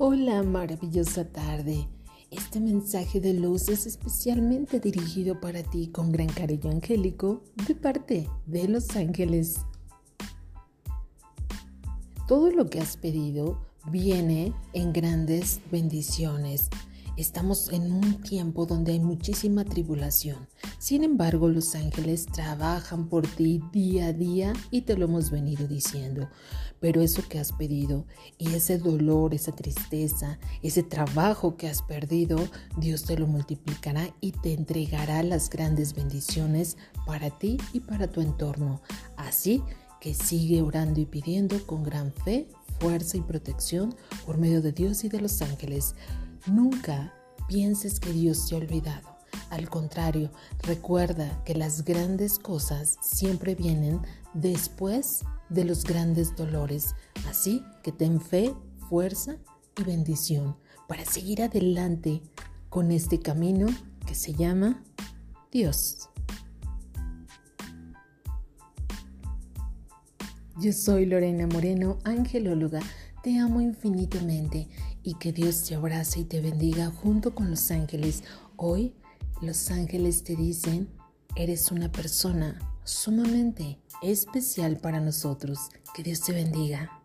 Hola, maravillosa tarde. Este mensaje de luz es especialmente dirigido para ti con gran cariño angélico de parte de los ángeles. Todo lo que has pedido viene en grandes bendiciones. Estamos en un tiempo donde hay muchísima tribulación. Sin embargo, los ángeles trabajan por ti día a día y te lo hemos venido diciendo. Pero eso que has pedido y ese dolor, esa tristeza, ese trabajo que has perdido, Dios te lo multiplicará y te entregará las grandes bendiciones para ti y para tu entorno. Así que sigue orando y pidiendo con gran fe, fuerza y protección por medio de Dios y de los ángeles. Nunca pienses que Dios te ha olvidado. Al contrario, recuerda que las grandes cosas siempre vienen después de los grandes dolores. Así que ten fe, fuerza y bendición para seguir adelante con este camino que se llama Dios. Yo soy Lorena Moreno, angelóloga. Te amo infinitamente y que Dios te abrace y te bendiga junto con los ángeles. Hoy los ángeles te dicen, eres una persona sumamente especial para nosotros. Que Dios te bendiga.